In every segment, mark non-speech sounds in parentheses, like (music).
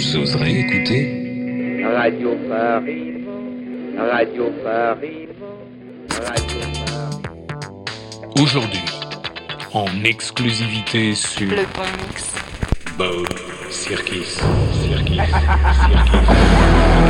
vous oserez écouter Radio Paris, Radio Paris, Radio Paris. Aujourd'hui, en exclusivité sur Le bon mix. Bob Circus. Circus. Circus.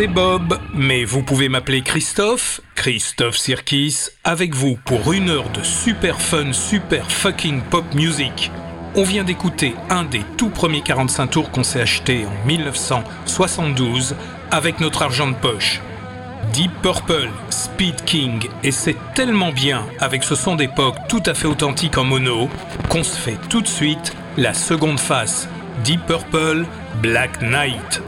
C'est Bob, mais vous pouvez m'appeler Christophe, Christophe Sirkis, avec vous pour une heure de super fun, super fucking pop music. On vient d'écouter un des tout premiers 45 tours qu'on s'est acheté en 1972 avec notre argent de poche. Deep Purple, Speed King, et c'est tellement bien avec ce son d'époque tout à fait authentique en mono qu'on se fait tout de suite la seconde face. Deep Purple, Black Knight.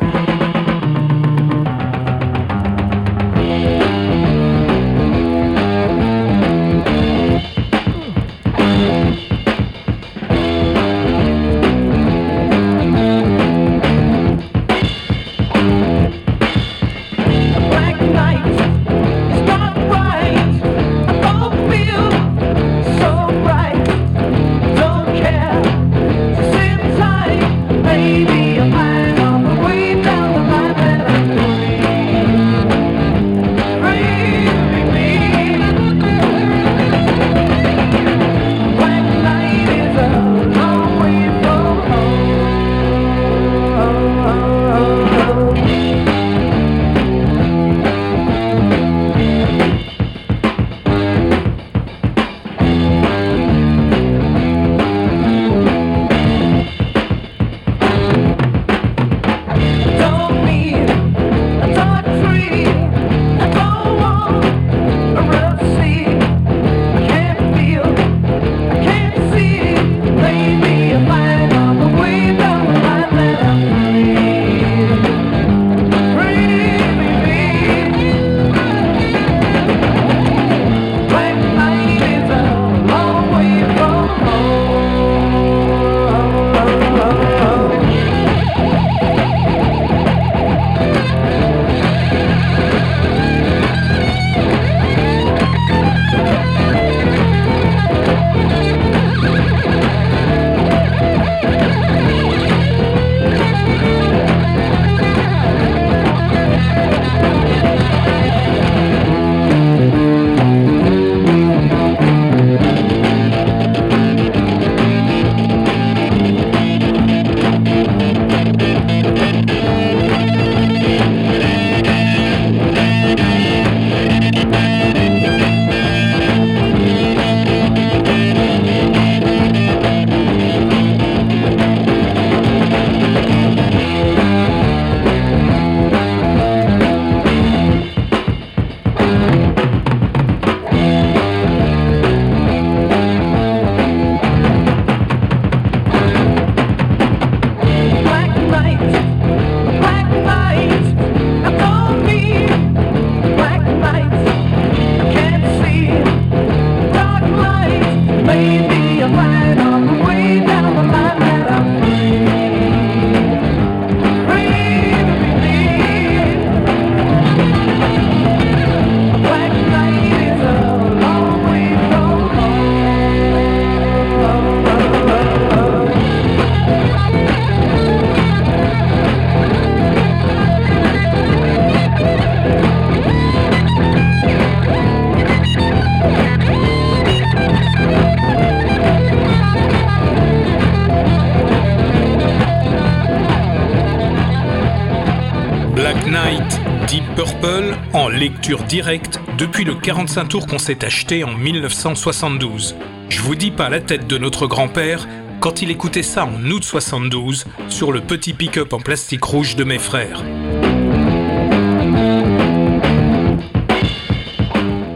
Lecture directe depuis le 45 tours qu'on s'est acheté en 1972. Je vous dis pas la tête de notre grand-père quand il écoutait ça en août 72 sur le petit pick-up en plastique rouge de mes frères.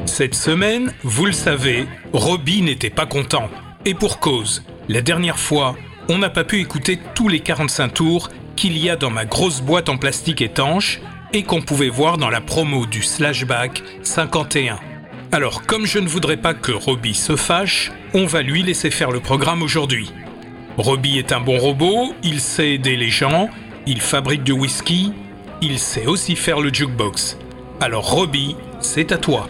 Cette semaine, vous le savez, Robbie n'était pas content. Et pour cause, la dernière fois, on n'a pas pu écouter tous les 45 tours qu'il y a dans ma grosse boîte en plastique étanche et qu'on pouvait voir dans la promo du Slashback 51. Alors comme je ne voudrais pas que Robbie se fâche, on va lui laisser faire le programme aujourd'hui. Robbie est un bon robot, il sait aider les gens, il fabrique du whisky, il sait aussi faire le jukebox. Alors Robbie, c'est à toi.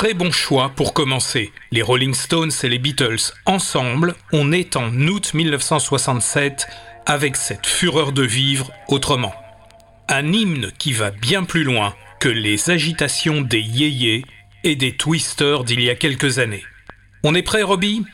Très bon choix pour commencer. Les Rolling Stones et les Beatles ensemble, on est en août 1967 avec cette fureur de vivre autrement. Un hymne qui va bien plus loin que les agitations des yéyés et des twisters d'il y a quelques années. On est prêt Robbie?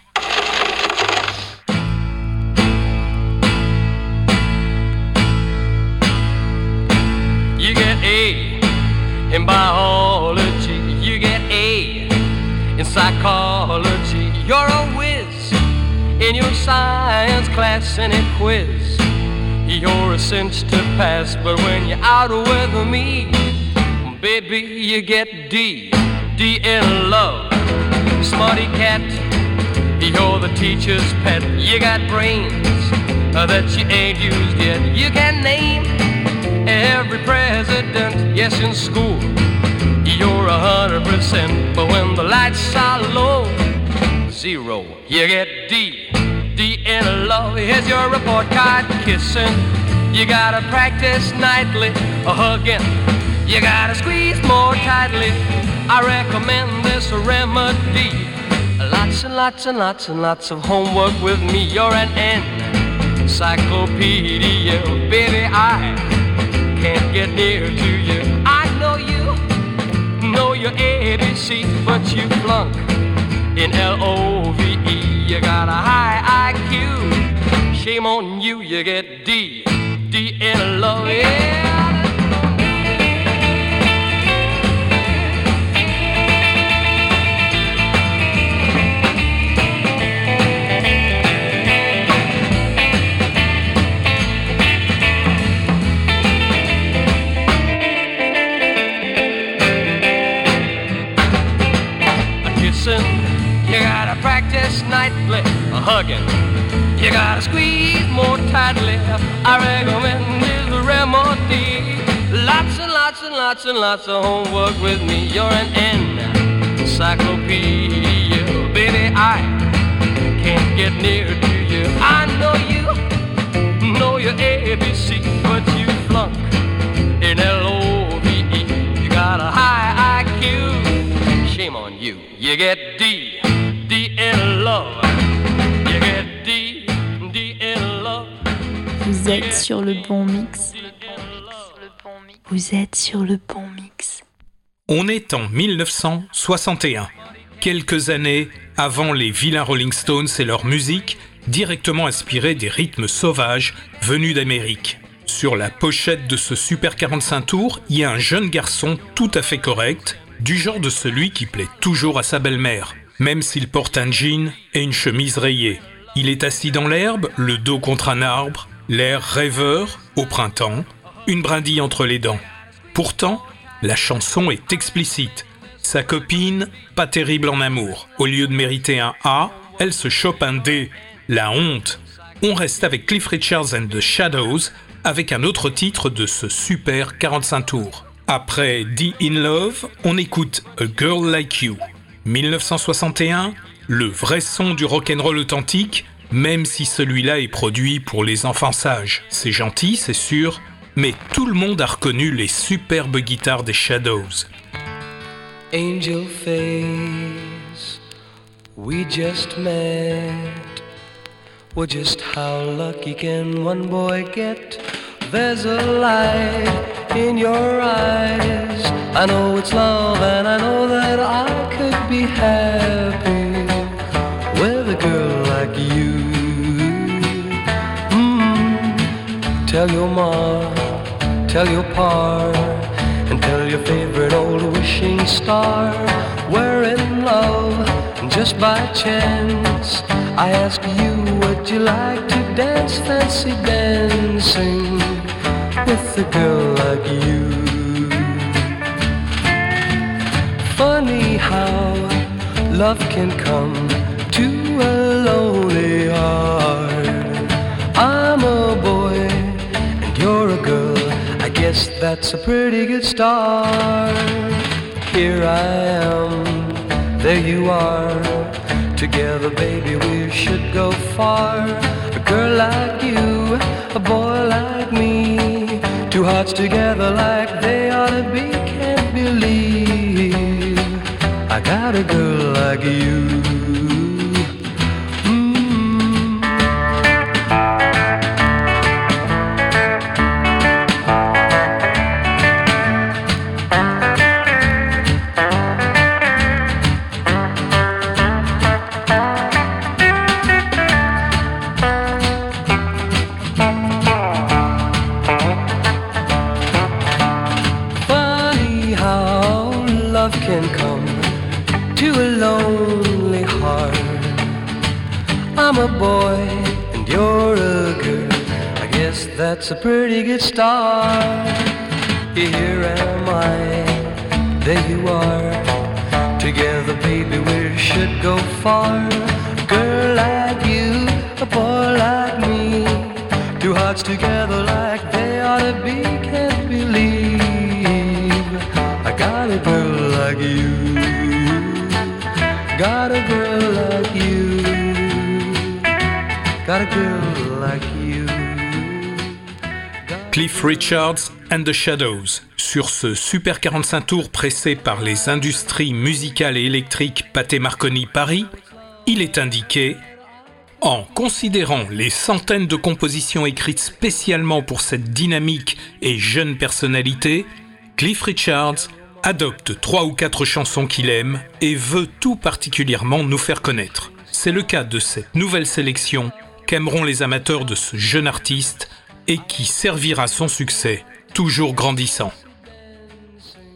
In your science class and a quiz. You're a cinch to pass, but when you're out with me, baby, you get D. D in love. Smarty cat, you're the teacher's pet. You got brains uh, that you ain't used yet. You can name every president, yes, in school you're a hundred percent. But when the lights are low, zero, you get D. In love. Here's your report card kissing. You gotta practice nightly, a hugging. You gotta squeeze more tightly. I recommend this remedy. Lots and lots and lots and lots of homework with me. You're an encyclopedia, baby. I can't get near to you. I know you know your ABC, but you flunk in L-O-V-E. You got a high IQ. Shame on you, you get D, D in love, yeah. Hugging. You gotta squeeze more tightly. I recommend this remedy. Lots and lots and lots and lots of homework with me. You're an encyclopedia, baby. I can't get near to you. I know you know your ABC, but you flunk in L-O-V-E. You got a high IQ. Shame on you. You get D. Vous êtes sur le bon mix. Vous êtes sur le bon mix. On est en 1961, quelques années avant les vilains Rolling Stones et leur musique, directement inspirée des rythmes sauvages venus d'Amérique. Sur la pochette de ce Super 45 tours, il y a un jeune garçon tout à fait correct, du genre de celui qui plaît toujours à sa belle-mère même s'il porte un jean et une chemise rayée. Il est assis dans l'herbe, le dos contre un arbre, l'air rêveur, au printemps, une brindille entre les dents. Pourtant, la chanson est explicite. Sa copine, pas terrible en amour. Au lieu de mériter un A, elle se chope un D. La honte. On reste avec Cliff Richards and the Shadows avec un autre titre de ce super 45 tours. Après D in Love, on écoute A Girl Like You. 1961, le vrai son du rock'n'roll authentique, même si celui-là est produit pour les enfants sages. C'est gentil, c'est sûr, mais tout le monde a reconnu les superbes guitares des Shadows. Angel face, we just met. Well, just how lucky can one boy get? There's a light in your eyes. I know it's love, and I know that I could be happy Tell your mom, tell your pa, and tell your favorite old wishing star we're in love, and just by chance I ask you, would you like to dance fancy dancing? with a girl like you. Funny how love can come to a lonely heart. That's a pretty good start. Here I am, there you are. Together, baby, we should go far. A girl like you, a boy like me. Two hearts together like they ought to be, can't believe I got a girl like you. That's a pretty good start. Here am I, there you are. Together, baby, we should go far. Girl like you, a boy like me. Two hearts together like they ought to be. Can't believe I got a girl like you. Got a girl like you. Got a girl like. Cliff Richards and the Shadows. Sur ce Super 45 tours pressé par les industries musicales et électriques Pathé Marconi Paris, il est indiqué en considérant les centaines de compositions écrites spécialement pour cette dynamique et jeune personnalité, Cliff Richards adopte trois ou quatre chansons qu'il aime et veut tout particulièrement nous faire connaître. C'est le cas de cette nouvelle sélection qu'aimeront les amateurs de ce jeune artiste et qui servira son succès, toujours grandissant.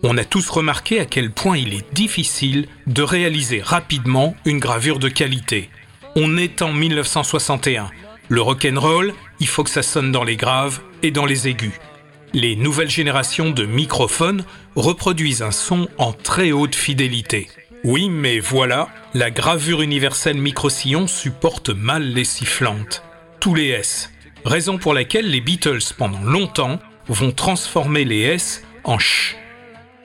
On a tous remarqué à quel point il est difficile de réaliser rapidement une gravure de qualité. On est en 1961. Le rock'n'roll, il faut que ça sonne dans les graves et dans les aigus. Les nouvelles générations de microphones reproduisent un son en très haute fidélité. Oui, mais voilà, la gravure universelle micro-sillon supporte mal les sifflantes. Tous les S, raison pour laquelle les Beatles pendant longtemps vont transformer les S en ch.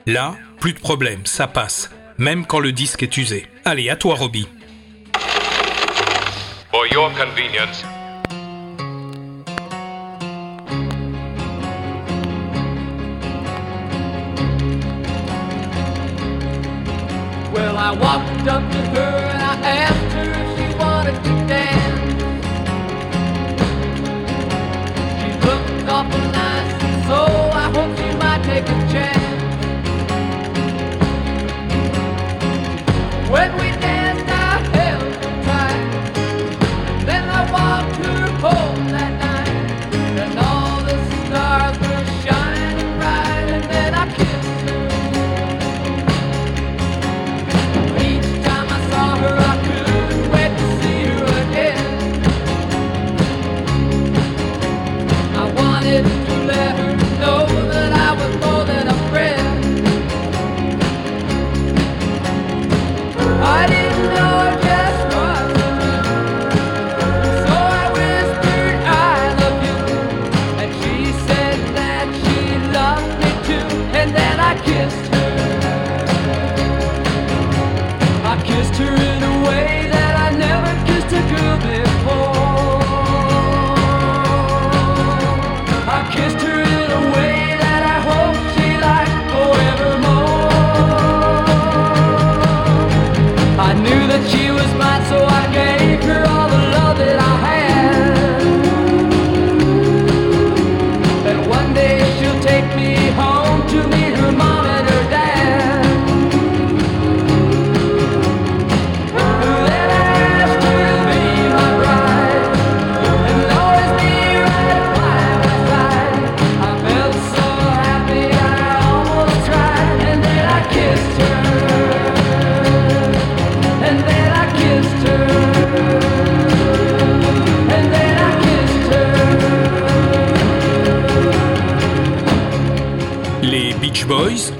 Là, plus de problème, ça passe, même quand le disque est usé. Allez, à toi Robbie. For your convenience. Well, I walked up to her and I asked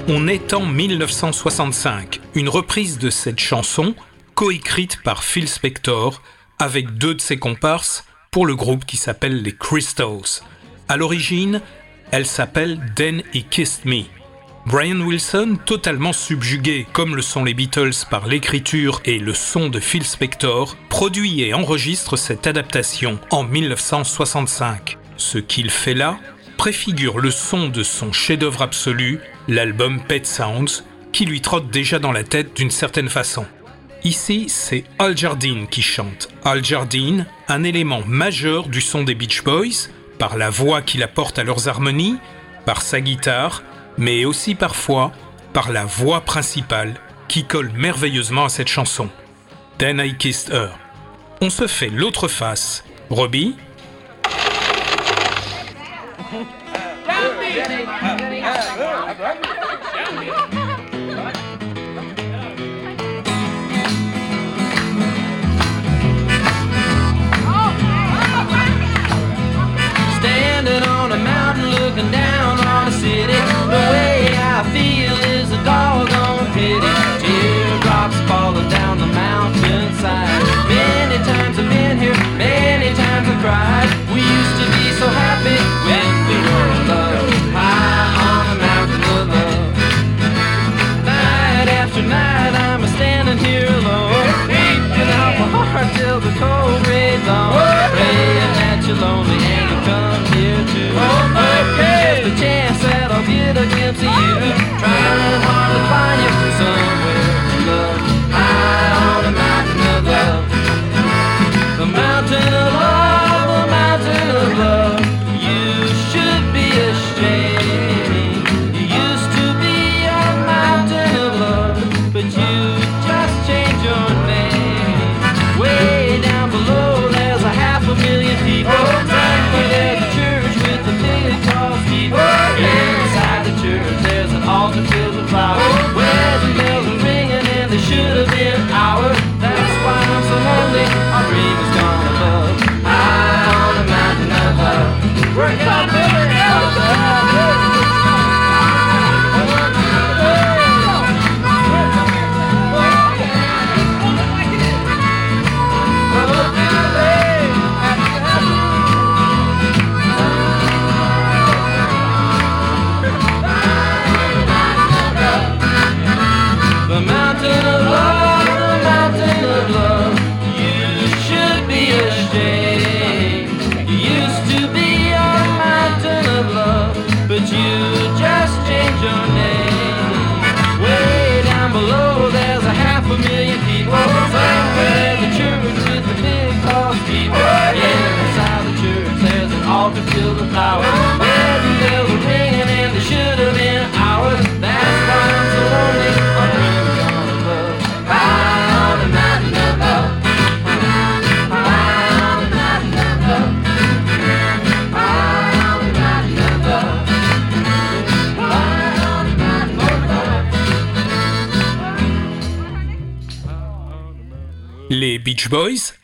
on est en 1965. Une reprise de cette chanson, coécrite par Phil Spector, avec deux de ses comparses, pour le groupe qui s'appelle les Crystals. À l'origine, elle s'appelle Then He Kissed Me. Brian Wilson, totalement subjugué, comme le sont les Beatles par l'écriture et le son de Phil Spector, produit et enregistre cette adaptation en 1965. Ce qu'il fait là préfigure le son de son chef-d'œuvre absolu, l'album Pet Sounds, qui lui trotte déjà dans la tête d'une certaine façon. Ici, c'est Al Jardine qui chante. Al Jardine, un élément majeur du son des Beach Boys, par la voix qu'il apporte à leurs harmonies, par sa guitare, mais aussi parfois par la voix principale qui colle merveilleusement à cette chanson. Then I Kissed Her. On se fait l'autre face. Robbie? (laughs) Thank you.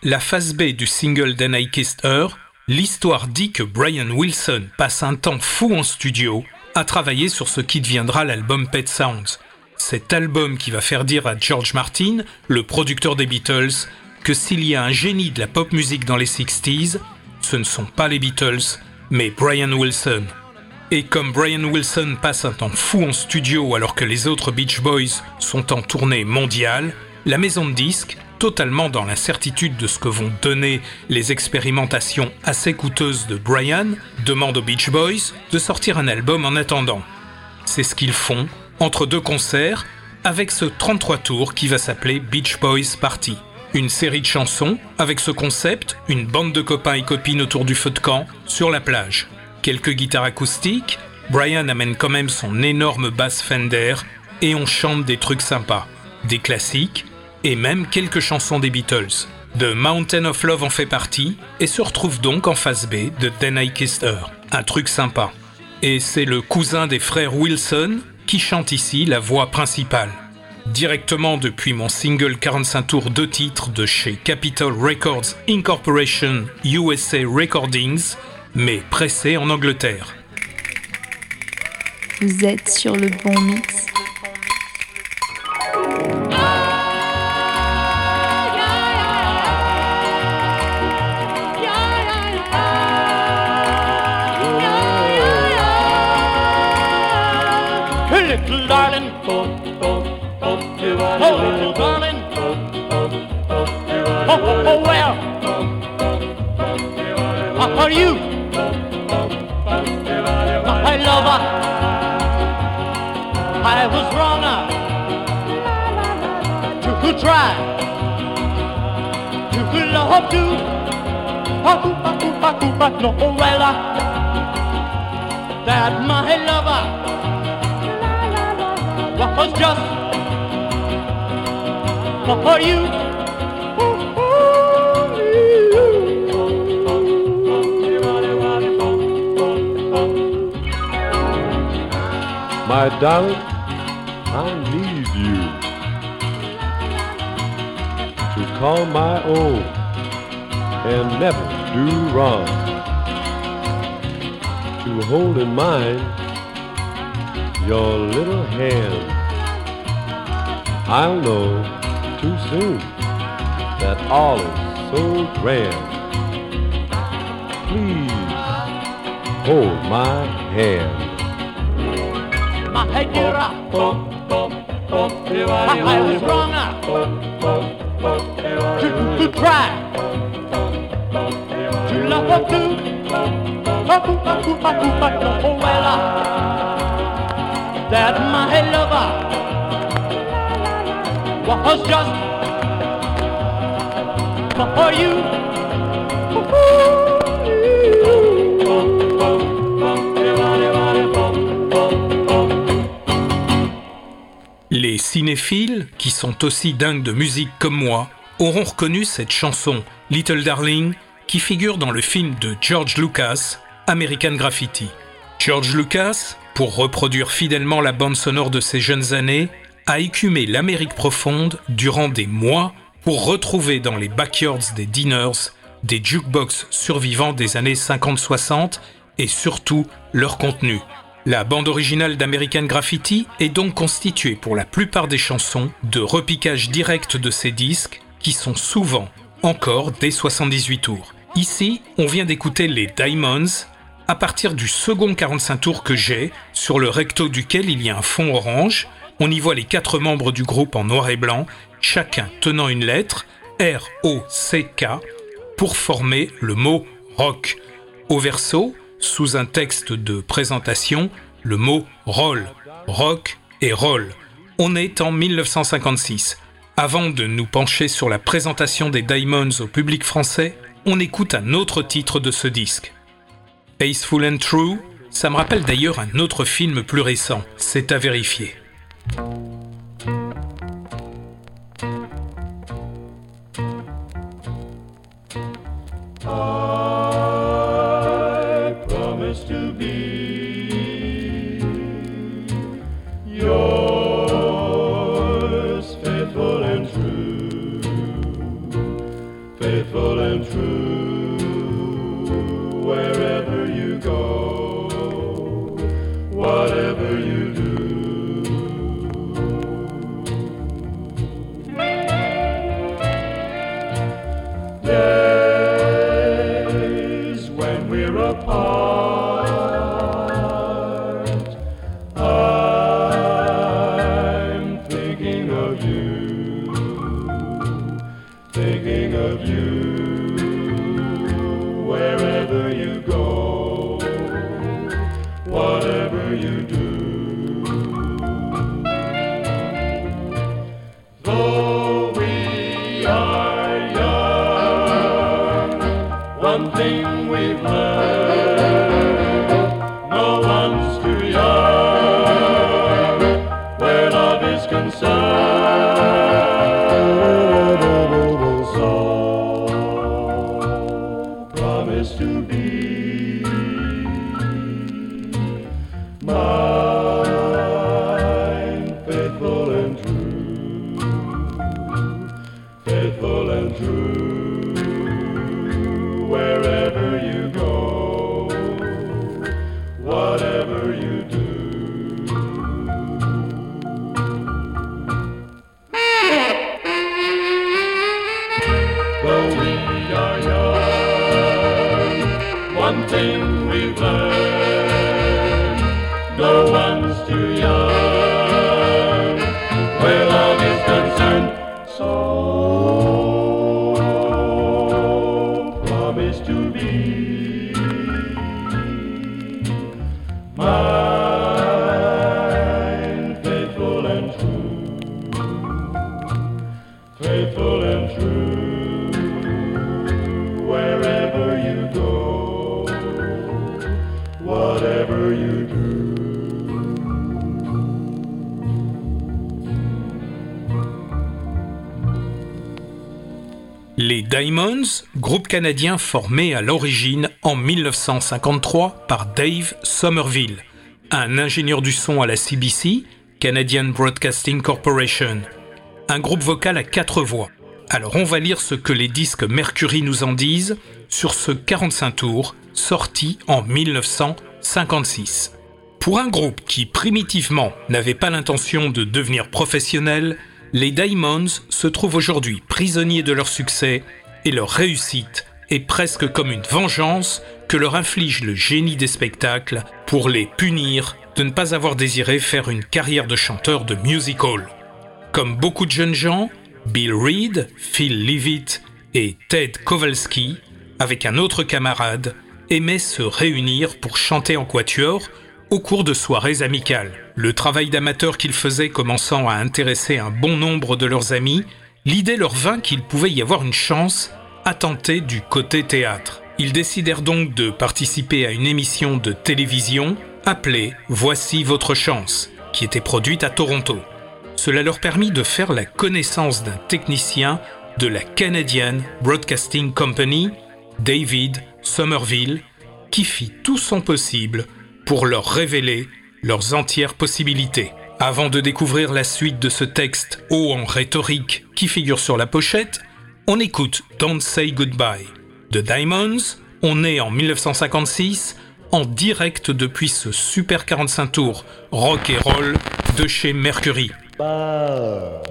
La phase B du single Then I Kissed Her, l'histoire dit que Brian Wilson passe un temps fou en studio à travailler sur ce qui deviendra l'album Pet Sounds. Cet album qui va faire dire à George Martin, le producteur des Beatles, que s'il y a un génie de la pop musique dans les 60s, ce ne sont pas les Beatles, mais Brian Wilson. Et comme Brian Wilson passe un temps fou en studio alors que les autres Beach Boys sont en tournée mondiale, la maison de disques, totalement dans l'incertitude de ce que vont donner les expérimentations assez coûteuses de Brian, demande aux Beach Boys de sortir un album en attendant. C'est ce qu'ils font entre deux concerts avec ce 33 tours qui va s'appeler Beach Boys Party. Une série de chansons avec ce concept, une bande de copains et copines autour du feu de camp sur la plage. Quelques guitares acoustiques, Brian amène quand même son énorme basse Fender et on chante des trucs sympas, des classiques et même quelques chansons des Beatles. The Mountain of Love en fait partie et se retrouve donc en face B de Then I Kissed Her, un truc sympa. Et c'est le cousin des frères Wilson qui chante ici la voix principale. Directement depuis mon single 45 tours de titres de chez Capitol Records Incorporation USA Recordings, mais pressé en Angleterre. Vous êtes sur le bon mix. Are you? My lover. I was wrong. I could try to love to. But no, uh, that my lover was just for you. My darling, I need you to call my own and never do wrong. To hold in mind your little hand. I'll know too soon that all is so grand. Please hold my hand. My get up. I was wrong to, to try to love her too. Oh well, that my lover was just for you. Les cinéphiles, qui sont aussi dingues de musique comme moi, auront reconnu cette chanson Little Darling qui figure dans le film de George Lucas, American Graffiti. George Lucas, pour reproduire fidèlement la bande sonore de ses jeunes années, a écumé l'Amérique profonde durant des mois pour retrouver dans les backyards des dinners des jukebox survivants des années 50-60 et surtout leur contenu. La bande originale d'American Graffiti est donc constituée pour la plupart des chansons de repiquages directs de ces disques qui sont souvent encore des 78 tours. Ici, on vient d'écouter les Diamonds à partir du second 45 tours que j'ai, sur le recto duquel il y a un fond orange. On y voit les quatre membres du groupe en noir et blanc, chacun tenant une lettre, R-O-C-K, pour former le mot rock. Au verso, sous un texte de présentation le mot roll, rock et roll. On est en 1956. Avant de nous pencher sur la présentation des Diamonds au public français, on écoute un autre titre de ce disque. Faithful and True, ça me rappelle d'ailleurs un autre film plus récent, c'est à vérifier. Amen. Diamonds, groupe canadien formé à l'origine en 1953 par Dave Somerville, un ingénieur du son à la CBC, Canadian Broadcasting Corporation. Un groupe vocal à quatre voix. Alors on va lire ce que les disques Mercury nous en disent sur ce 45 tours sorti en 1956. Pour un groupe qui primitivement n'avait pas l'intention de devenir professionnel, les Diamonds se trouvent aujourd'hui prisonniers de leur succès et leur réussite est presque comme une vengeance que leur inflige le génie des spectacles pour les punir de ne pas avoir désiré faire une carrière de chanteur de music hall. Comme beaucoup de jeunes gens, Bill Reed, Phil Leavitt et Ted Kowalski, avec un autre camarade, aimaient se réunir pour chanter en quatuor au cours de soirées amicales. Le travail d'amateur qu'ils faisaient commençant à intéresser un bon nombre de leurs amis, l'idée leur vint qu'il pouvait y avoir une chance à tenter du côté théâtre. Ils décidèrent donc de participer à une émission de télévision appelée Voici votre chance, qui était produite à Toronto. Cela leur permit de faire la connaissance d'un technicien de la Canadian Broadcasting Company, David Somerville, qui fit tout son possible pour leur révéler leurs entières possibilités. Avant de découvrir la suite de ce texte haut en rhétorique qui figure sur la pochette, on écoute Don't Say Goodbye. The Diamonds, on est en 1956, en direct depuis ce Super 45 tours rock et roll de chez Mercury. Don't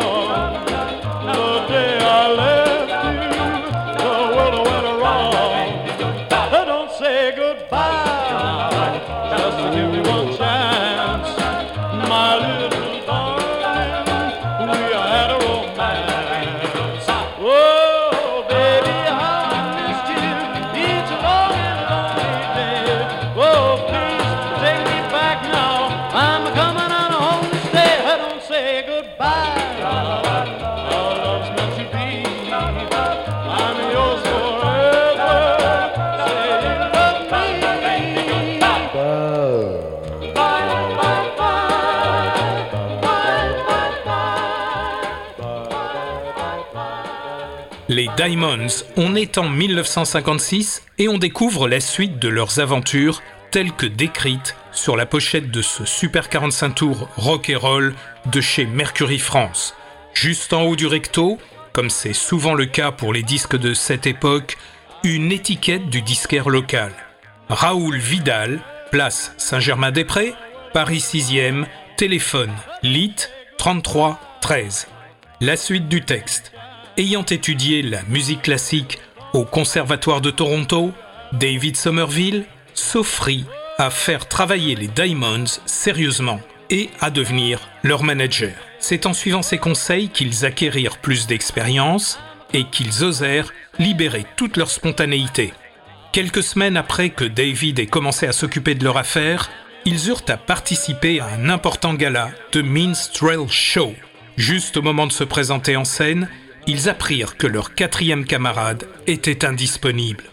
Oh. On est en 1956 et on découvre la suite de leurs aventures telles que décrites sur la pochette de ce Super 45 tours rock et roll de chez Mercury France. Juste en haut du recto, comme c'est souvent le cas pour les disques de cette époque, une étiquette du disquaire local. Raoul Vidal, place Saint-Germain-des-Prés, Paris 6e, téléphone LIT 33 13. La suite du texte. Ayant étudié la musique classique au Conservatoire de Toronto, David Somerville s'offrit à faire travailler les Diamonds sérieusement et à devenir leur manager. C'est en suivant ses conseils qu'ils acquérirent plus d'expérience et qu'ils osèrent libérer toute leur spontanéité. Quelques semaines après que David ait commencé à s'occuper de leur affaire, ils eurent à participer à un important gala de Minstrel Show. Juste au moment de se présenter en scène, ils apprirent que leur quatrième camarade était indisponible.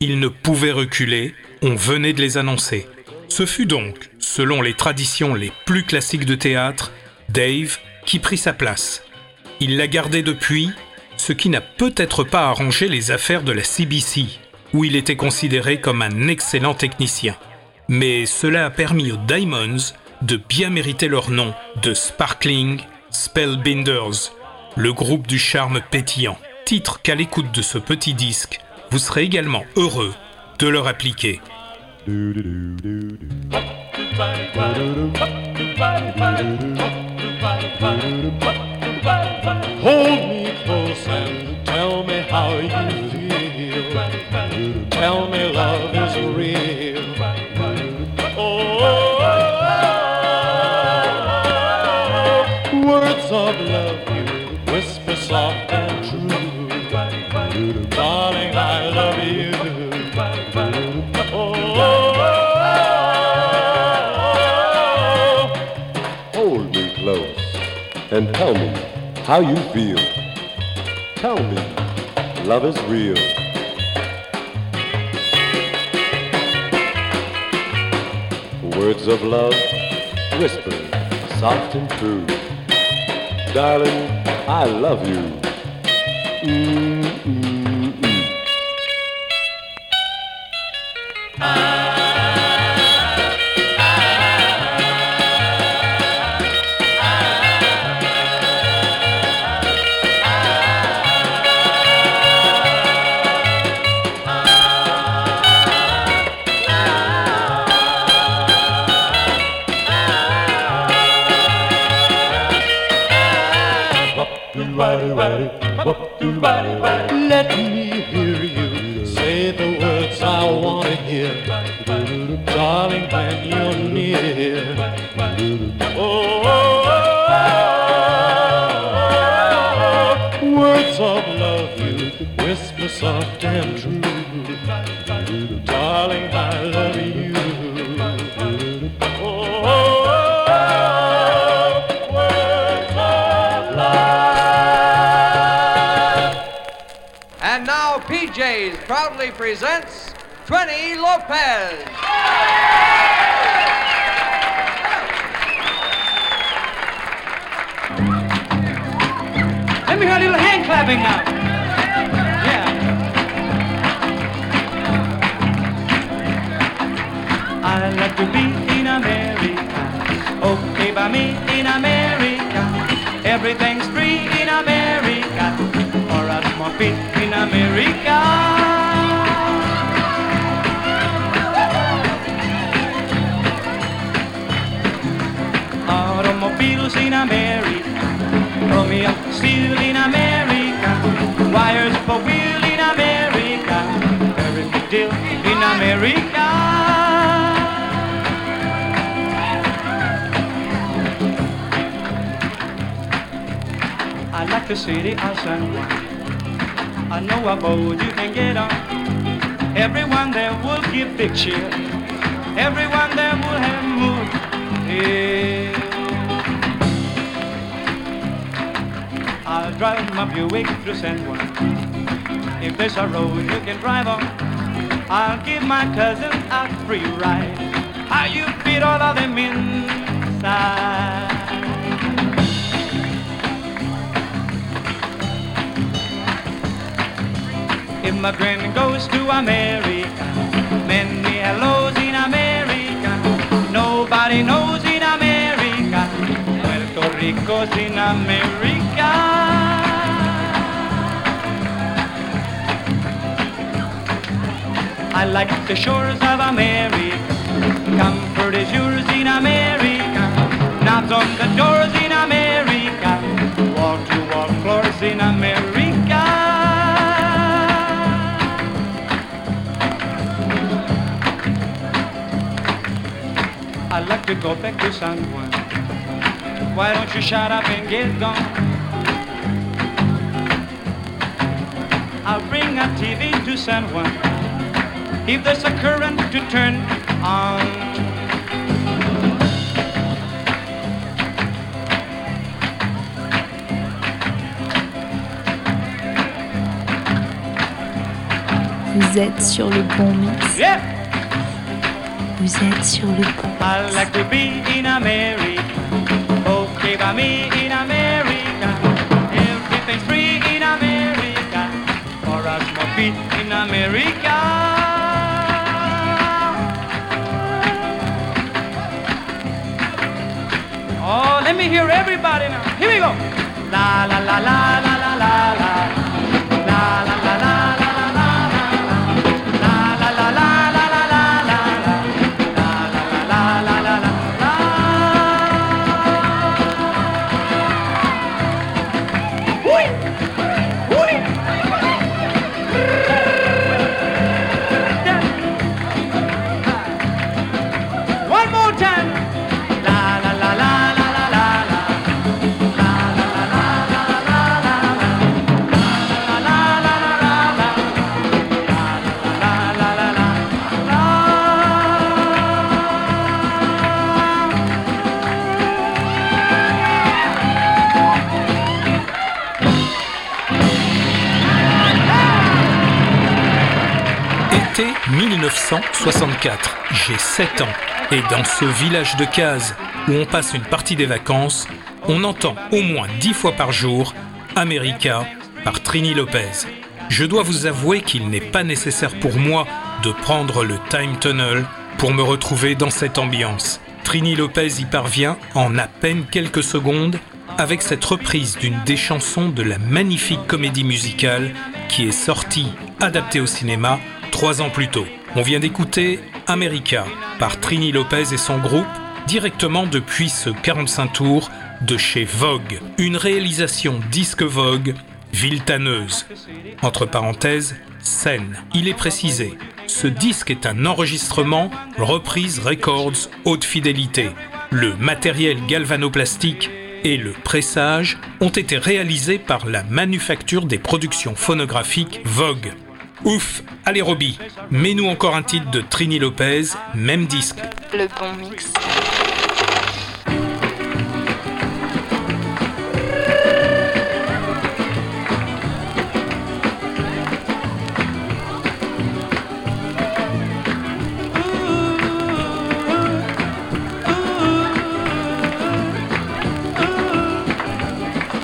Ils ne pouvaient reculer, on venait de les annoncer. Ce fut donc, selon les traditions les plus classiques de théâtre, Dave qui prit sa place. Il l'a gardé depuis, ce qui n'a peut-être pas arrangé les affaires de la CBC, où il était considéré comme un excellent technicien. Mais cela a permis aux Diamonds de bien mériter leur nom de Sparkling Spellbinders, le groupe du charme pétillant. Titre qu'à l'écoute de ce petit disque, vous serez également heureux de leur appliquer. Soft and true. Darling, I love you. Oh, Hold me close and tell me how you feel. Tell me love is real. Words of love whispering soft and true. Darling, I love you. Mm-mm-mm. Let me hear you say the words I want to hear. Darling, when you're near. Oh, words of love you whisper soft and true. Darling, I love you. PJs proudly presents 20 Lopez. Let me hear a little hand clapping now. Yeah. I like to be in America. Okay by me in America. Everything's free in America. Automobile in America. Automobiles in America. Romeo steel in America. Wires for wheel in America. Every big deal in America. I like the city of San Juan. I know a boat you can get on. Everyone there will give big cheer. Everyone there will have mood. Yeah. I'll drive my Buick through San Juan. If there's a road you can drive on, I'll give my cousin a free ride. How you beat all of them inside? My grand goes to America, many hellos in America. Nobody knows in America. Puerto Rico's in America. I like the shores of America. Comfort is yours in America. Knobs on the doors in America. Wall to wall floors in America. I like to go back to San Juan. Why don't you shut up and get gone? I'll bring a TV to San Juan. If there's a current to turn on. Vous êtes sur le bon mix. Vous êtes sur le bon I like to be in America. Okay, by me in America. Everything's free in America. For us, more feet in America. Oh, let me hear everybody now. Here we go. La la la la la 1964, j'ai 7 ans. Et dans ce village de cases où on passe une partie des vacances, on entend au moins 10 fois par jour America par Trini Lopez. Je dois vous avouer qu'il n'est pas nécessaire pour moi de prendre le Time Tunnel pour me retrouver dans cette ambiance. Trini Lopez y parvient en à peine quelques secondes avec cette reprise d'une des chansons de la magnifique comédie musicale qui est sortie, adaptée au cinéma, trois ans plus tôt. On vient d'écouter America par Trini Lopez et son groupe directement depuis ce 45 tours de chez Vogue. Une réalisation disque Vogue, viltaneuse. Entre parenthèses, scène. Il est précisé, ce disque est un enregistrement reprise Records haute fidélité. Le matériel galvanoplastique et le pressage ont été réalisés par la manufacture des productions phonographiques Vogue. Ouf, allez Roby, mets-nous encore un titre de Trini Lopez, même disque. Le bon mix.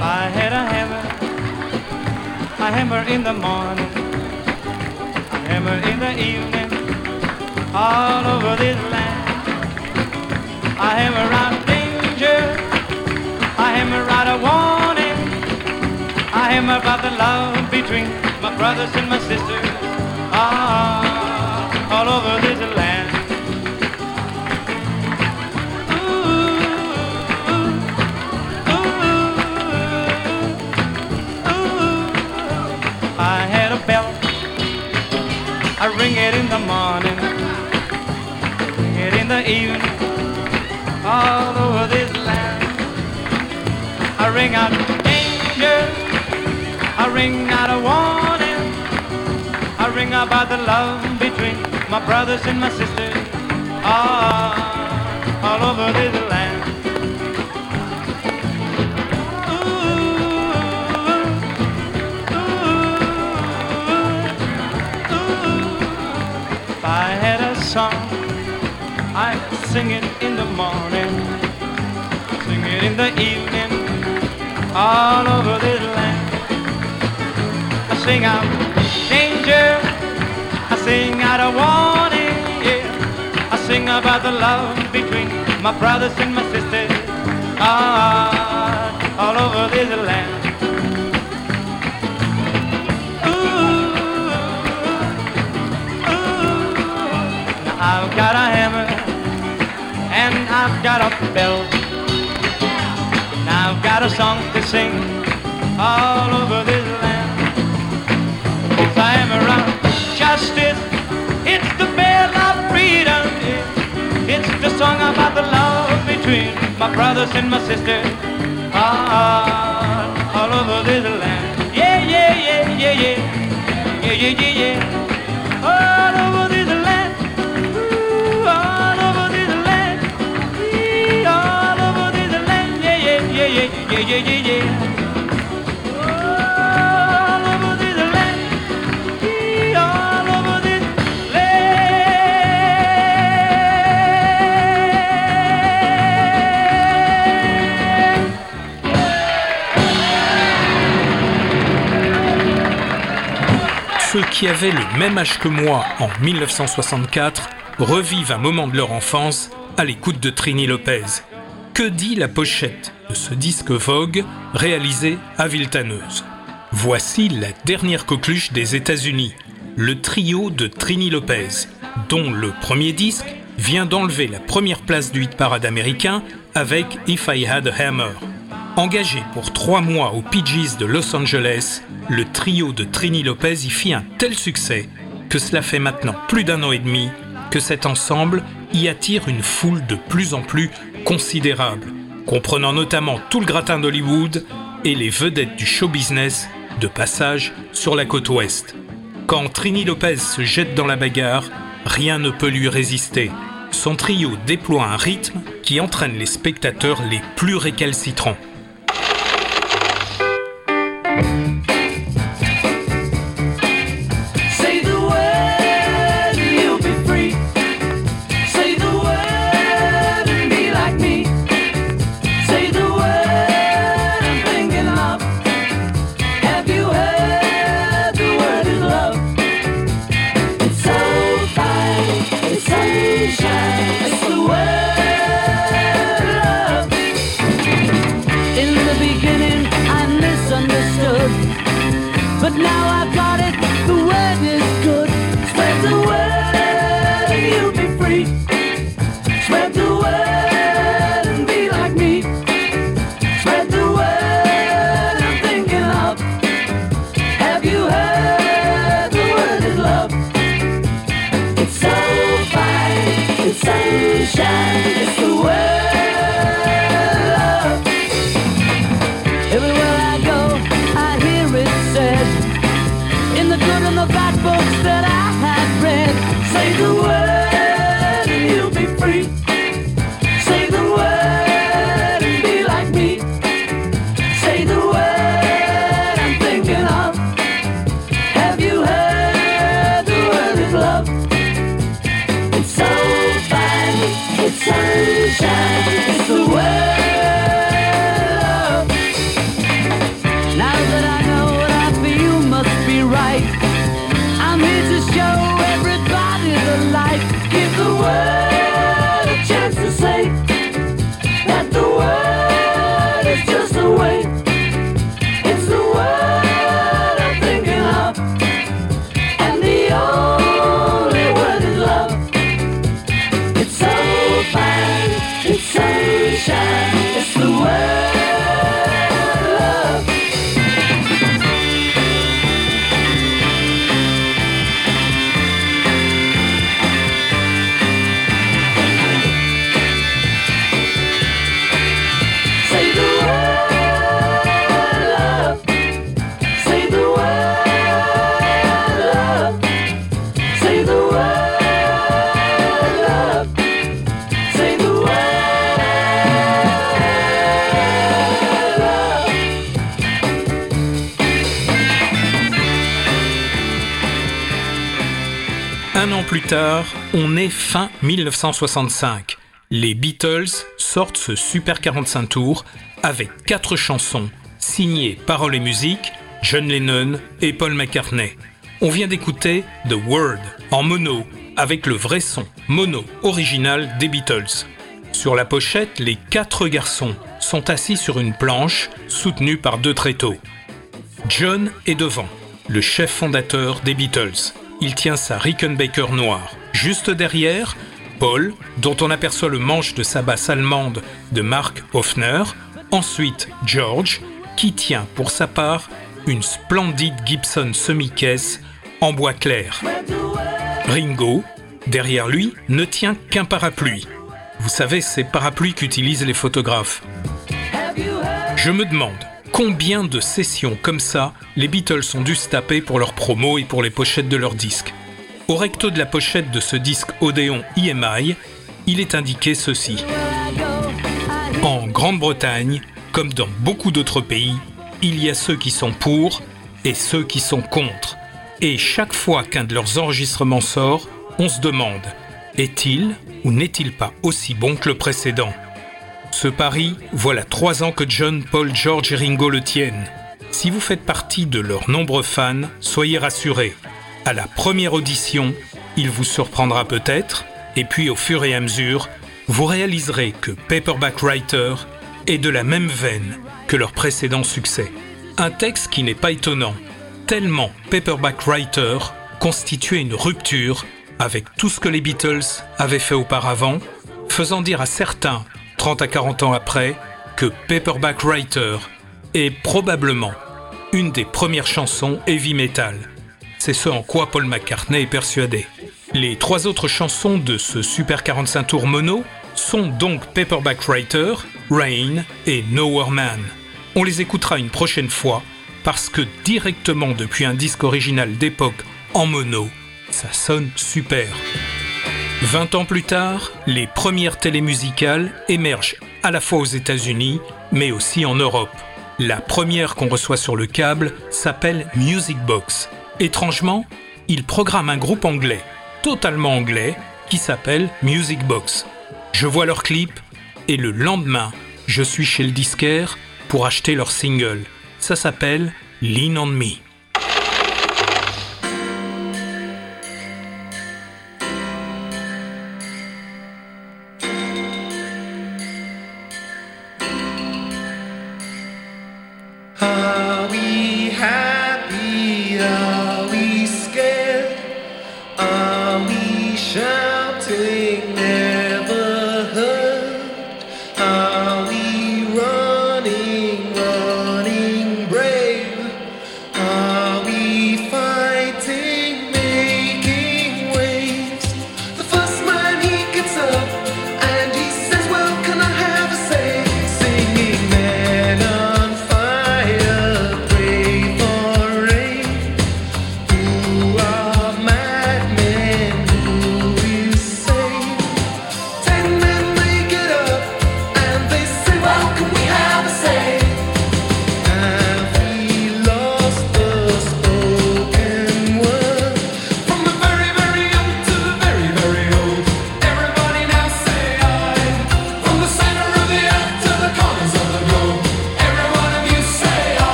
I had a hammer, a hammer in the morning, a hammer in the evening, all over this land. I hammer out danger, I out a warning, I hammer about the love between my brothers and my sisters, ah, all over this I ring it in the morning, I ring it in the evening, all over this land. I ring out danger, I ring out a warning, I ring about the love between my brothers and my sisters, ah, all over this land. Sing it in the morning, sing it in the evening, all over this land. I sing out danger, I sing out a warning, yeah. I sing about the love between my brothers and my sisters, ah, all over this land. Got a bell. And I've got a song to sing all over this land. It's a hammer of justice. It's the bell of freedom. It's the song about the love between my brothers and my sisters. Ah, all over this land. Yeah, yeah, yeah, yeah, yeah. Yeah, yeah, yeah, yeah. ceux qui avaient le même âge que moi en 1964 revivent un moment de leur enfance à l'écoute de Trini Lopez. Que dit la pochette? De ce disque Vogue réalisé à Villetaneuse Voici la dernière coqueluche des États-Unis, le trio de Trini Lopez, dont le premier disque vient d'enlever la première place du hit parade américain avec If I Had a Hammer. Engagé pour trois mois aux PGs de Los Angeles, le trio de Trini Lopez y fit un tel succès que cela fait maintenant plus d'un an et demi que cet ensemble y attire une foule de plus en plus considérable, comprenant notamment tout le gratin d'Hollywood et les vedettes du show business de passage sur la côte ouest. Quand Trini Lopez se jette dans la bagarre, rien ne peut lui résister. Son trio déploie un rythme qui entraîne les spectateurs les plus récalcitrants. Plus tard, on est fin 1965. Les Beatles sortent ce Super 45 tours avec quatre chansons signées paroles et musique John Lennon et Paul McCartney. On vient d'écouter The Word en mono avec le vrai son mono original des Beatles. Sur la pochette, les quatre garçons sont assis sur une planche soutenue par deux tréteaux. John est devant, le chef fondateur des Beatles. Il tient sa Rickenbacker noire. Juste derrière, Paul, dont on aperçoit le manche de sa basse allemande de Mark Hofner. Ensuite, George, qui tient pour sa part une splendide Gibson semi-caisse en bois clair. Ringo, derrière lui, ne tient qu'un parapluie. Vous savez, ces parapluies qu'utilisent les photographes. Je me demande combien de sessions comme ça les Beatles ont dû se taper pour leurs promos et pour les pochettes de leurs disques? Au recto de la pochette de ce disque Odéon EMI, il est indiqué ceci. En Grande-Bretagne, comme dans beaucoup d'autres pays, il y a ceux qui sont pour et ceux qui sont contre. Et chaque fois qu'un de leurs enregistrements sort, on se demande est-il ou n'est-il pas aussi bon que le précédent? Ce pari, voilà trois ans que John, Paul, George et Ringo le tiennent. Si vous faites partie de leurs nombreux fans, soyez rassurés. À la première audition, il vous surprendra peut-être, et puis au fur et à mesure, vous réaliserez que Paperback Writer est de la même veine que leur précédent succès. Un texte qui n'est pas étonnant, tellement Paperback Writer constituait une rupture avec tout ce que les Beatles avaient fait auparavant, faisant dire à certains, 30 à 40 ans après, que Paperback Writer est probablement une des premières chansons heavy metal. C'est ce en quoi Paul McCartney est persuadé. Les trois autres chansons de ce Super 45 tours mono sont donc Paperback Writer, Rain et Nowhere Man. On les écoutera une prochaine fois parce que directement depuis un disque original d'époque en mono, ça sonne super. 20 ans plus tard, les premières télémusicales émergent à la fois aux États-Unis, mais aussi en Europe. La première qu'on reçoit sur le câble s'appelle Music Box. Étrangement, il programme un groupe anglais, totalement anglais, qui s'appelle Music Box. Je vois leur clip et le lendemain, je suis chez le disquaire pour acheter leur single. Ça s'appelle Lean on Me.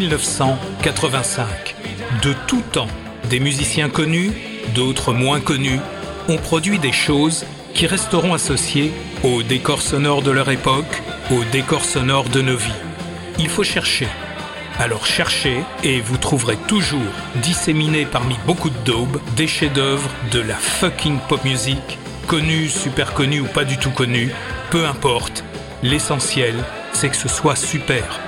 1985. De tout temps, des musiciens connus, d'autres moins connus, ont produit des choses qui resteront associées au décor sonore de leur époque, au décor sonore de nos vies. Il faut chercher. Alors cherchez et vous trouverez toujours disséminés parmi beaucoup de daubes des chefs-d'œuvre de la fucking pop music, connus, super connus ou pas du tout connus, peu importe. L'essentiel, c'est que ce soit super.